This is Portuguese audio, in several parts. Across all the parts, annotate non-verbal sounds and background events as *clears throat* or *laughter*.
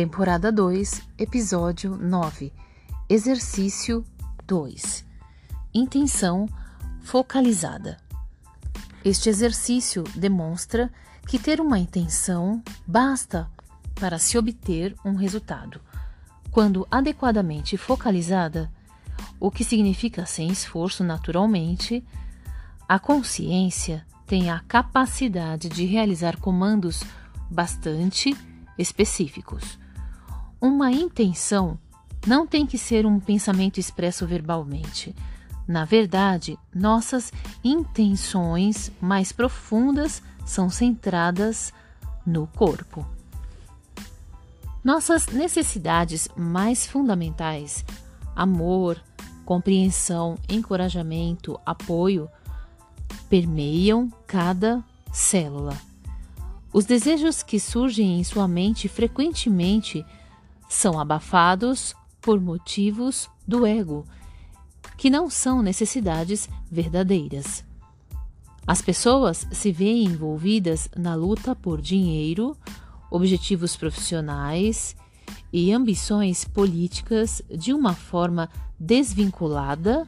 Temporada 2, Episódio 9 Exercício 2 Intenção focalizada. Este exercício demonstra que ter uma intenção basta para se obter um resultado, quando adequadamente focalizada, o que significa sem esforço naturalmente, a consciência tem a capacidade de realizar comandos bastante específicos. Uma intenção não tem que ser um pensamento expresso verbalmente. Na verdade, nossas intenções mais profundas são centradas no corpo. Nossas necessidades mais fundamentais, amor, compreensão, encorajamento, apoio, permeiam cada célula. Os desejos que surgem em sua mente frequentemente são abafados por motivos do ego, que não são necessidades verdadeiras. As pessoas se veem envolvidas na luta por dinheiro, objetivos profissionais e ambições políticas de uma forma desvinculada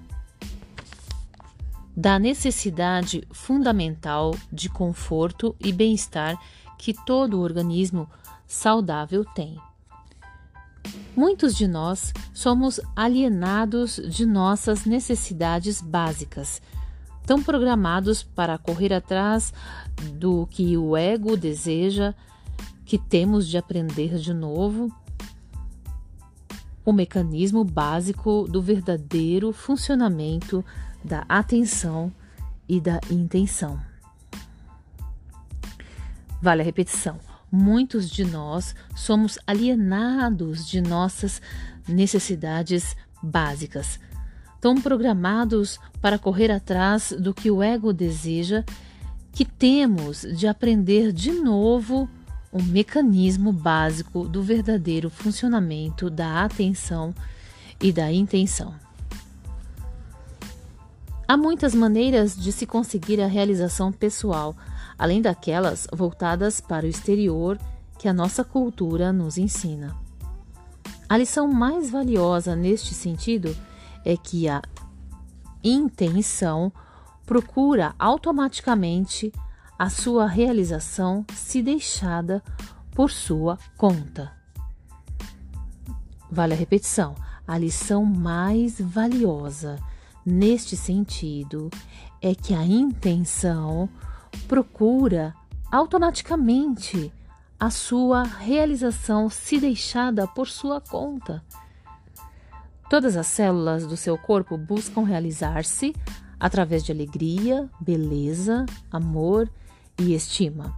da necessidade fundamental de conforto e bem-estar que todo organismo saudável tem. Muitos de nós somos alienados de nossas necessidades básicas, tão programados para correr atrás do que o ego deseja, que temos de aprender de novo o mecanismo básico do verdadeiro funcionamento da atenção e da intenção. Vale a repetição. Muitos de nós somos alienados de nossas necessidades básicas, tão programados para correr atrás do que o ego deseja, que temos de aprender de novo o mecanismo básico do verdadeiro funcionamento da atenção e da intenção. Há muitas maneiras de se conseguir a realização pessoal, além daquelas voltadas para o exterior que a nossa cultura nos ensina. A lição mais valiosa neste sentido é que a intenção procura automaticamente a sua realização se deixada por sua conta. Vale a repetição: a lição mais valiosa neste sentido é que a intenção procura automaticamente a sua realização se deixada por sua conta. Todas as células do seu corpo buscam realizar-se através de alegria, beleza, amor e estima.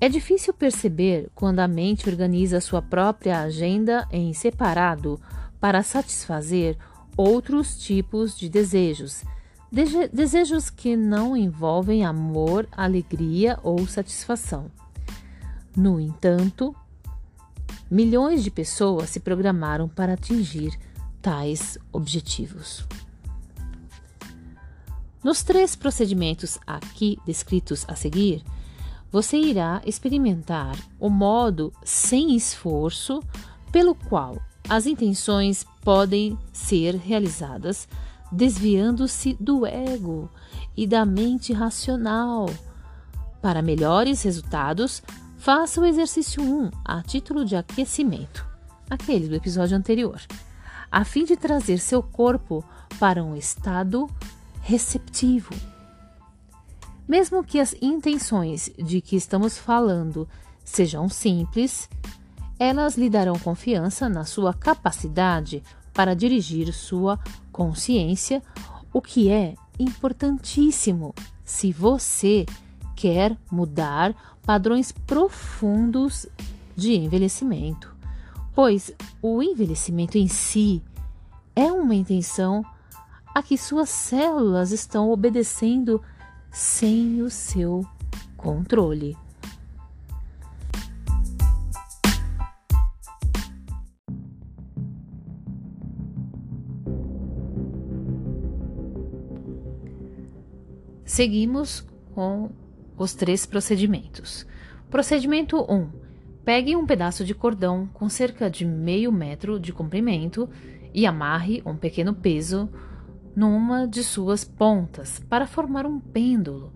É difícil perceber quando a mente organiza sua própria agenda em separado para satisfazer outros tipos de desejos. Desejos que não envolvem amor, alegria ou satisfação. No entanto, milhões de pessoas se programaram para atingir tais objetivos. Nos três procedimentos aqui descritos a seguir, você irá experimentar o modo sem esforço pelo qual as intenções podem ser realizadas desviando-se do ego e da mente racional. Para melhores resultados, faça o exercício 1 a título de aquecimento, aquele do episódio anterior, a fim de trazer seu corpo para um estado receptivo. Mesmo que as intenções de que estamos falando sejam simples, elas lhe darão confiança na sua capacidade para dirigir sua consciência, o que é importantíssimo se você quer mudar padrões profundos de envelhecimento, pois o envelhecimento em si é uma intenção a que suas células estão obedecendo sem o seu controle. Seguimos com os três procedimentos. Procedimento 1: pegue um pedaço de cordão com cerca de meio metro de comprimento e amarre um pequeno peso numa de suas pontas para formar um pêndulo.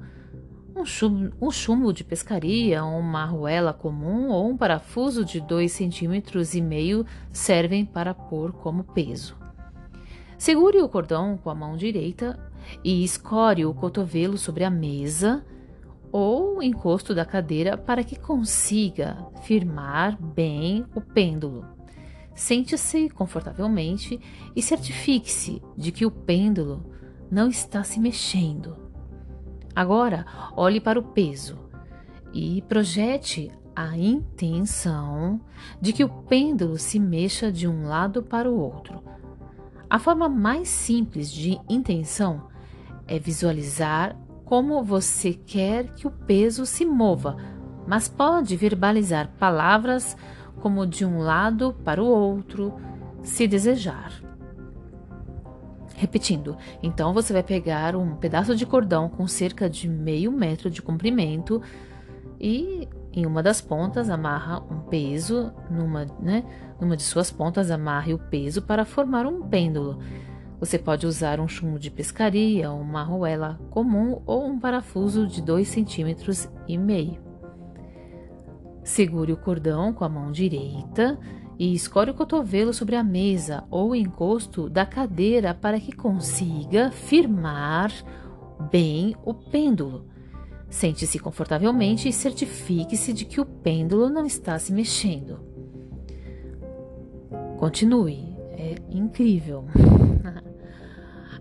Um chumbo, um chumbo de pescaria, uma arruela comum ou um parafuso de dois centímetros e meio servem para pôr como peso. Segure o cordão com a mão direita e escore o cotovelo sobre a mesa ou o encosto da cadeira para que consiga firmar bem o pêndulo. Sente-se confortavelmente e certifique-se de que o pêndulo não está se mexendo. Agora, olhe para o peso e projete a intenção de que o pêndulo se mexa de um lado para o outro. A forma mais simples de intenção é visualizar como você quer que o peso se mova, mas pode verbalizar palavras como de um lado para o outro, se desejar. Repetindo, então você vai pegar um pedaço de cordão com cerca de meio metro de comprimento e em uma das pontas amarra um peso, numa, né, numa de suas pontas amarre o peso para formar um pêndulo. Você pode usar um chumbo de pescaria, uma arruela comum ou um parafuso de 2 centímetros e meio. Segure o cordão com a mão direita e escore o cotovelo sobre a mesa ou encosto da cadeira para que consiga firmar bem o pêndulo. Sente-se confortavelmente e certifique-se de que o pêndulo não está se mexendo. Continue, é incrível. *laughs*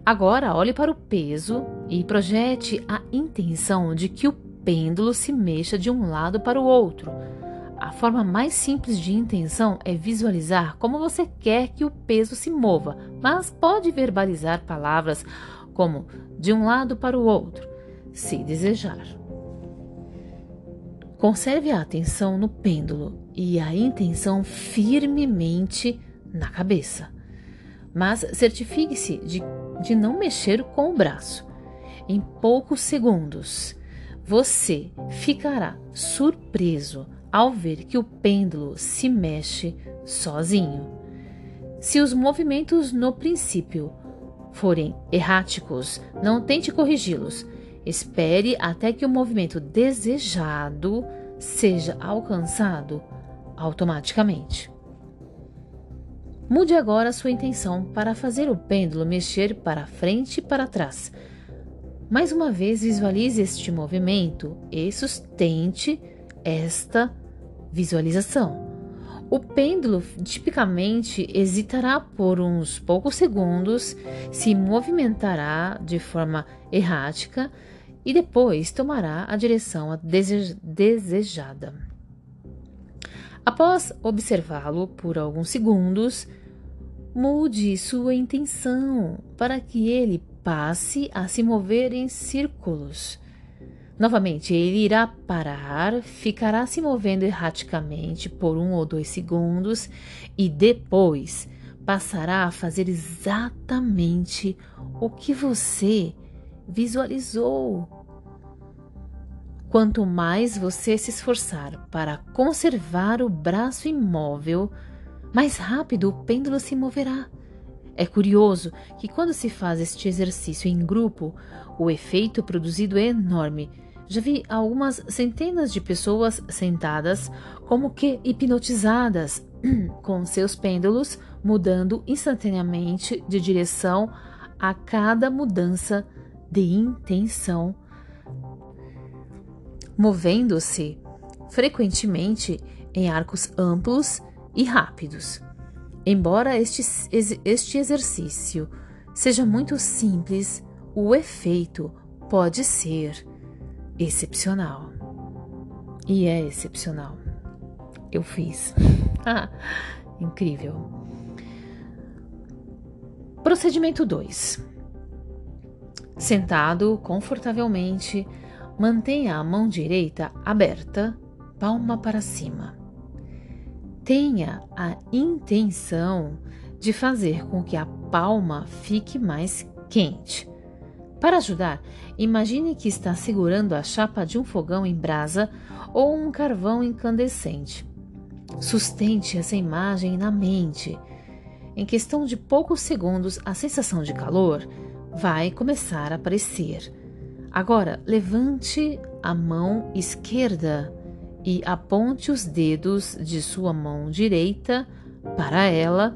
Agora olhe para o peso e projete a intenção de que o pêndulo se mexa de um lado para o outro. A forma mais simples de intenção é visualizar como você quer que o peso se mova, mas pode verbalizar palavras como de um lado para o outro, se desejar. Conserve a atenção no pêndulo e a intenção firmemente na cabeça. Mas certifique-se de de não mexer com o braço. Em poucos segundos, você ficará surpreso ao ver que o pêndulo se mexe sozinho. Se os movimentos no princípio forem erráticos, não tente corrigi-los. Espere até que o movimento desejado seja alcançado automaticamente. Mude agora sua intenção para fazer o pêndulo mexer para frente e para trás. Mais uma vez, visualize este movimento e sustente esta visualização. O pêndulo tipicamente hesitará por uns poucos segundos, se movimentará de forma errática e depois tomará a direção desejada. Após observá-lo por alguns segundos, Mude sua intenção para que ele passe a se mover em círculos. Novamente, ele irá parar, ficará se movendo erraticamente por um ou dois segundos e depois passará a fazer exatamente o que você visualizou. Quanto mais você se esforçar para conservar o braço imóvel, mais rápido o pêndulo se moverá. É curioso que, quando se faz este exercício em grupo, o efeito produzido é enorme. Já vi algumas centenas de pessoas sentadas, como que hipnotizadas, *clears throat* com seus pêndulos mudando instantaneamente de direção a cada mudança de intenção, movendo-se frequentemente em arcos amplos e rápidos. Embora este, este exercício seja muito simples, o efeito pode ser excepcional. E é excepcional. Eu fiz. *laughs* Incrível. Procedimento 2. Sentado confortavelmente, mantenha a mão direita aberta, palma para cima tenha a intenção de fazer com que a palma fique mais quente. Para ajudar, imagine que está segurando a chapa de um fogão em brasa ou um carvão incandescente. Sustente essa imagem na mente. Em questão de poucos segundos, a sensação de calor vai começar a aparecer. Agora, levante a mão esquerda e aponte os dedos de sua mão direita para ela,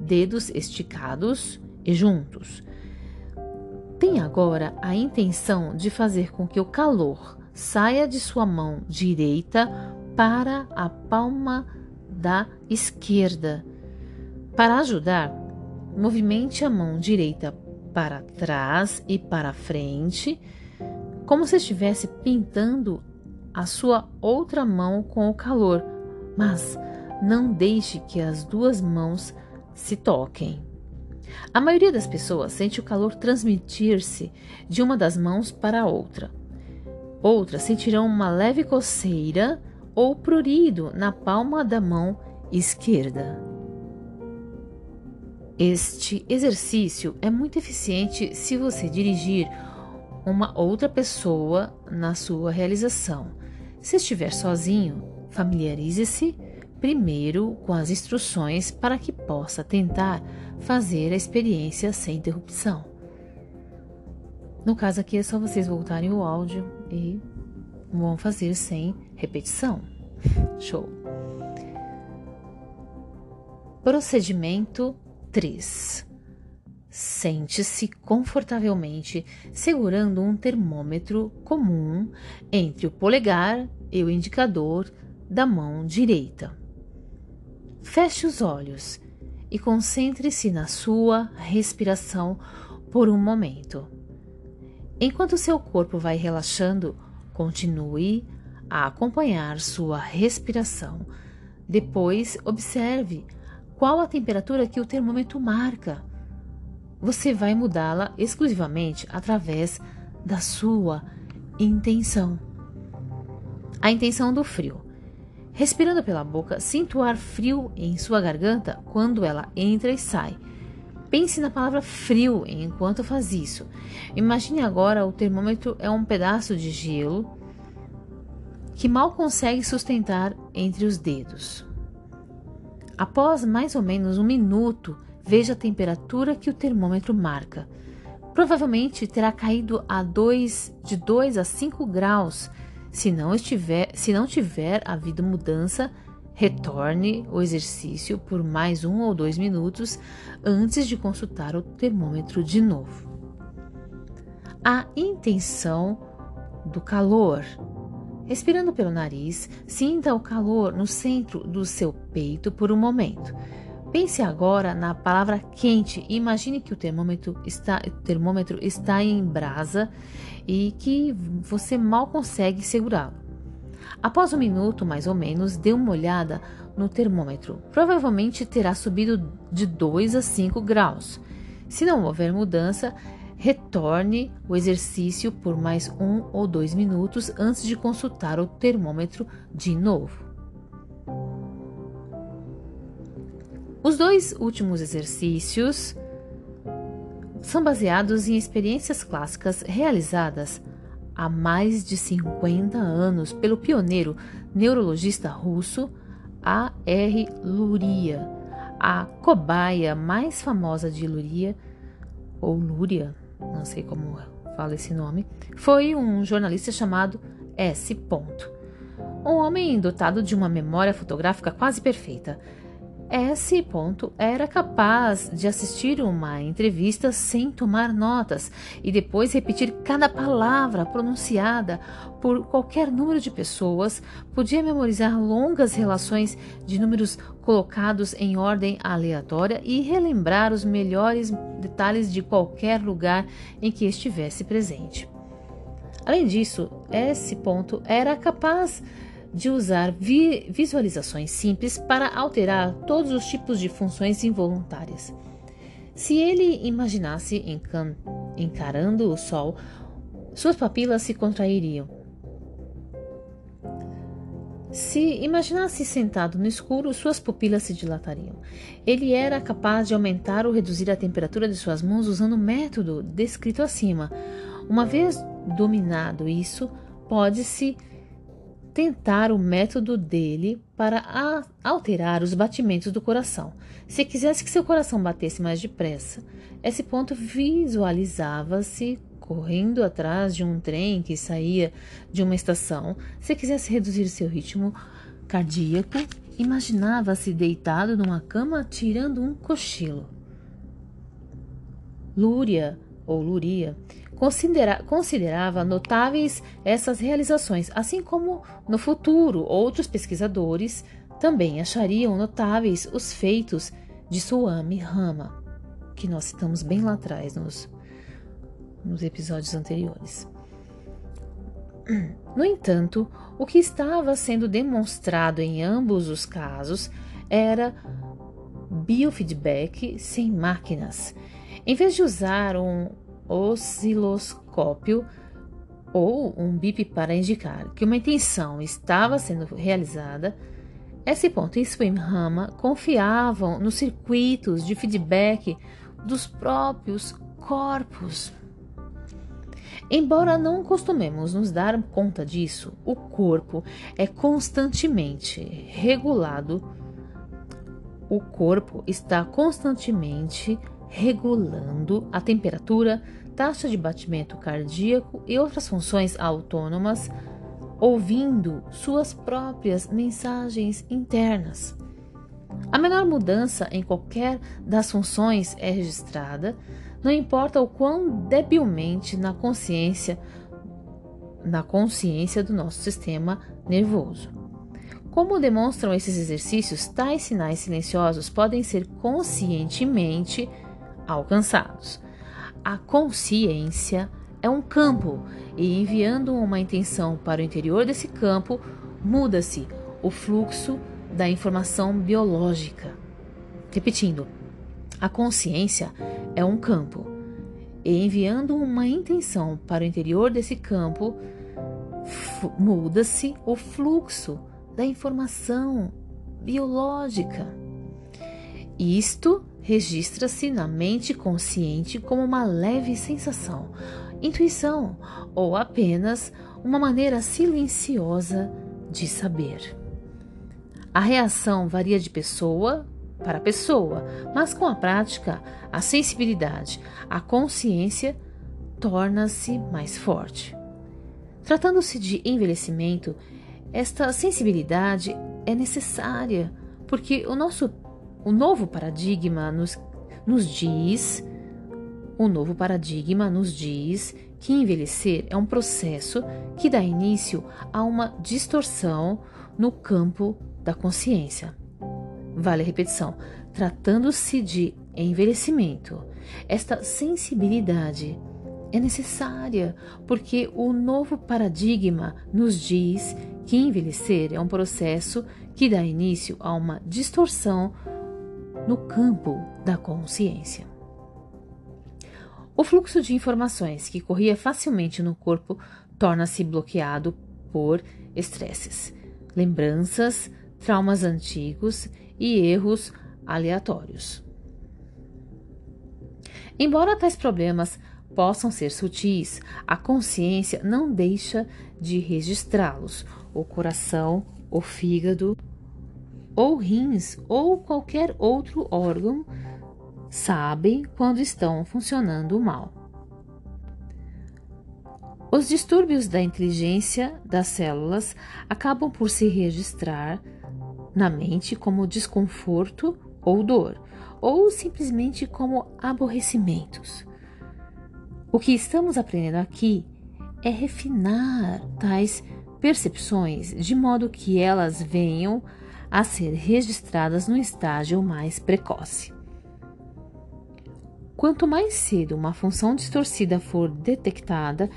dedos esticados e juntos. Tenha agora a intenção de fazer com que o calor saia de sua mão direita para a palma da esquerda. Para ajudar, movimente a mão direita para trás e para frente, como se estivesse pintando a sua outra mão com o calor, mas não deixe que as duas mãos se toquem. A maioria das pessoas sente o calor transmitir-se de uma das mãos para a outra. Outras sentirão uma leve coceira ou prurido na palma da mão esquerda. Este exercício é muito eficiente se você dirigir uma outra pessoa na sua realização. Se estiver sozinho, familiarize-se primeiro com as instruções para que possa tentar fazer a experiência sem interrupção. No caso aqui é só vocês voltarem o áudio e vão fazer sem repetição. *laughs* Show. Procedimento 3. Sente-se confortavelmente segurando um termômetro comum entre o polegar e o indicador da mão direita. Feche os olhos e concentre-se na sua respiração por um momento. Enquanto seu corpo vai relaxando, continue a acompanhar sua respiração. Depois, observe qual a temperatura que o termômetro marca. Você vai mudá-la exclusivamente através da sua intenção. A intenção do frio. Respirando pela boca, sinta o ar frio em sua garganta quando ela entra e sai. Pense na palavra frio enquanto faz isso. Imagine agora o termômetro é um pedaço de gelo que mal consegue sustentar entre os dedos. Após mais ou menos um minuto, veja a temperatura que o termômetro marca. Provavelmente terá caído a de 2 a 5 graus se não, estiver, se não tiver havido mudança, retorne o exercício por mais um ou dois minutos antes de consultar o termômetro de novo. A intenção do calor. Respirando pelo nariz, sinta o calor no centro do seu peito por um momento. Pense agora na palavra quente imagine que o termômetro está, o termômetro está em brasa e que você mal consegue segurá-lo. Após um minuto, mais ou menos, dê uma olhada no termômetro. Provavelmente terá subido de 2 a 5 graus. Se não houver mudança, retorne o exercício por mais um ou dois minutos antes de consultar o termômetro de novo. Os dois últimos exercícios são baseados em experiências clássicas realizadas há mais de 50 anos pelo pioneiro neurologista russo A.R. Luria. A cobaia mais famosa de Luria, ou Luria, não sei como fala esse nome, foi um jornalista chamado S. Ponto. Um homem dotado de uma memória fotográfica quase perfeita esse ponto era capaz de assistir uma entrevista sem tomar notas e depois repetir cada palavra pronunciada por qualquer número de pessoas, podia memorizar longas relações de números colocados em ordem aleatória e relembrar os melhores detalhes de qualquer lugar em que estivesse presente. Além disso, esse ponto era capaz de usar vi visualizações simples para alterar todos os tipos de funções involuntárias. Se ele imaginasse encarando o sol, suas papilas se contrairiam. Se imaginasse sentado no escuro, suas pupilas se dilatariam. Ele era capaz de aumentar ou reduzir a temperatura de suas mãos usando o método descrito acima. Uma vez dominado isso, pode-se tentar o método dele para alterar os batimentos do coração. Se quisesse que seu coração batesse mais depressa, esse ponto visualizava-se correndo atrás de um trem que saía de uma estação. Se quisesse reduzir seu ritmo cardíaco, imaginava-se deitado numa cama tirando um cochilo. Lúria ou Luria considera considerava notáveis essas realizações, assim como no futuro outros pesquisadores também achariam notáveis os feitos de Suami Rama, que nós citamos bem lá atrás nos, nos episódios anteriores. No entanto, o que estava sendo demonstrado em ambos os casos era biofeedback sem máquinas. Em vez de usar um osciloscópio ou um bip para indicar que uma intenção estava sendo realizada, esse ponto e Swimhama confiavam nos circuitos de feedback dos próprios corpos. Embora não costumemos nos dar conta disso, o corpo é constantemente regulado. O corpo está constantemente regulando a temperatura, taxa de batimento cardíaco e outras funções autônomas, ouvindo suas próprias mensagens internas. A menor mudança em qualquer das funções é registrada, não importa o quão debilmente na consciência na consciência do nosso sistema nervoso. Como demonstram esses exercícios, tais sinais silenciosos podem ser conscientemente alcançados. A consciência é um campo e enviando uma intenção para o interior desse campo, muda-se o fluxo da informação biológica. Repetindo, a consciência é um campo e enviando uma intenção para o interior desse campo, muda-se o fluxo da informação biológica. Isto registra-se na mente consciente como uma leve sensação, intuição ou apenas uma maneira silenciosa de saber. A reação varia de pessoa para pessoa, mas com a prática, a sensibilidade, a consciência torna-se mais forte. Tratando-se de envelhecimento, esta sensibilidade é necessária porque o nosso o novo paradigma nos, nos diz, o novo paradigma nos diz que envelhecer é um processo que dá início a uma distorção no campo da consciência. Vale a repetição. Tratando-se de envelhecimento, esta sensibilidade é necessária porque o novo paradigma nos diz que envelhecer é um processo que dá início a uma distorção no campo da consciência. O fluxo de informações que corria facilmente no corpo torna-se bloqueado por estresses, lembranças, traumas antigos e erros aleatórios. Embora tais problemas possam ser sutis, a consciência não deixa de registrá-los. O coração, o fígado, ou rins ou qualquer outro órgão sabem quando estão funcionando mal. Os distúrbios da inteligência das células acabam por se registrar na mente como desconforto ou dor, ou simplesmente como aborrecimentos. O que estamos aprendendo aqui é refinar tais percepções de modo que elas venham a ser registradas no estágio mais precoce. Quanto mais cedo uma função distorcida for detectada,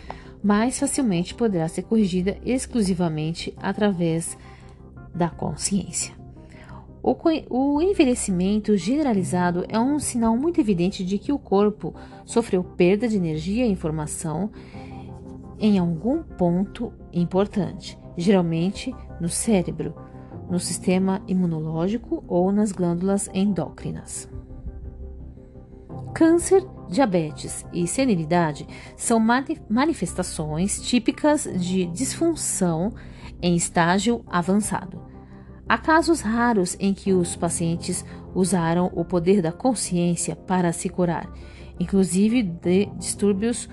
mais facilmente poderá ser corrigida exclusivamente através da consciência. O, envelhecimento generalizado é um sinal muito evidente de que o corpo sofreu perda de energia e informação em algum ponto importante, geralmente no cérebro, no sistema imunológico ou nas glândulas endócrinas. Câncer, diabetes e senilidade são manifestações típicas de disfunção em estágio avançado. Há casos raros em que os pacientes usaram o poder da consciência para se curar, inclusive de distúrbios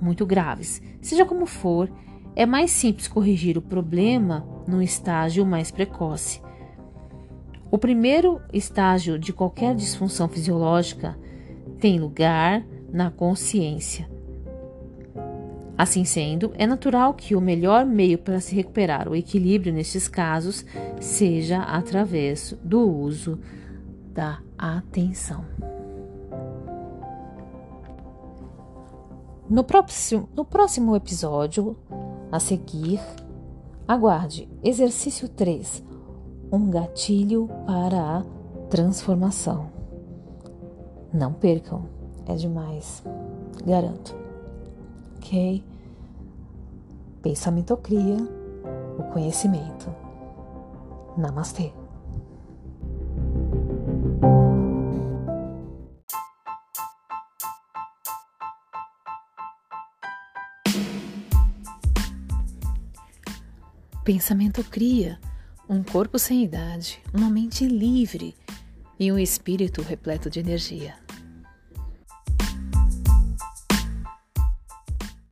muito graves. Seja como for, é mais simples corrigir o problema num estágio mais precoce. O primeiro estágio de qualquer disfunção fisiológica tem lugar na consciência. Assim sendo, é natural que o melhor meio para se recuperar o equilíbrio nestes casos seja através do uso da atenção. No próximo, no próximo episódio, a seguir, aguarde exercício 3 um gatilho para a transformação. Não percam, é demais, garanto. Ok? Pensamento cria o conhecimento. Namastê. Pensamento cria um corpo sem idade, uma mente livre e um espírito repleto de energia.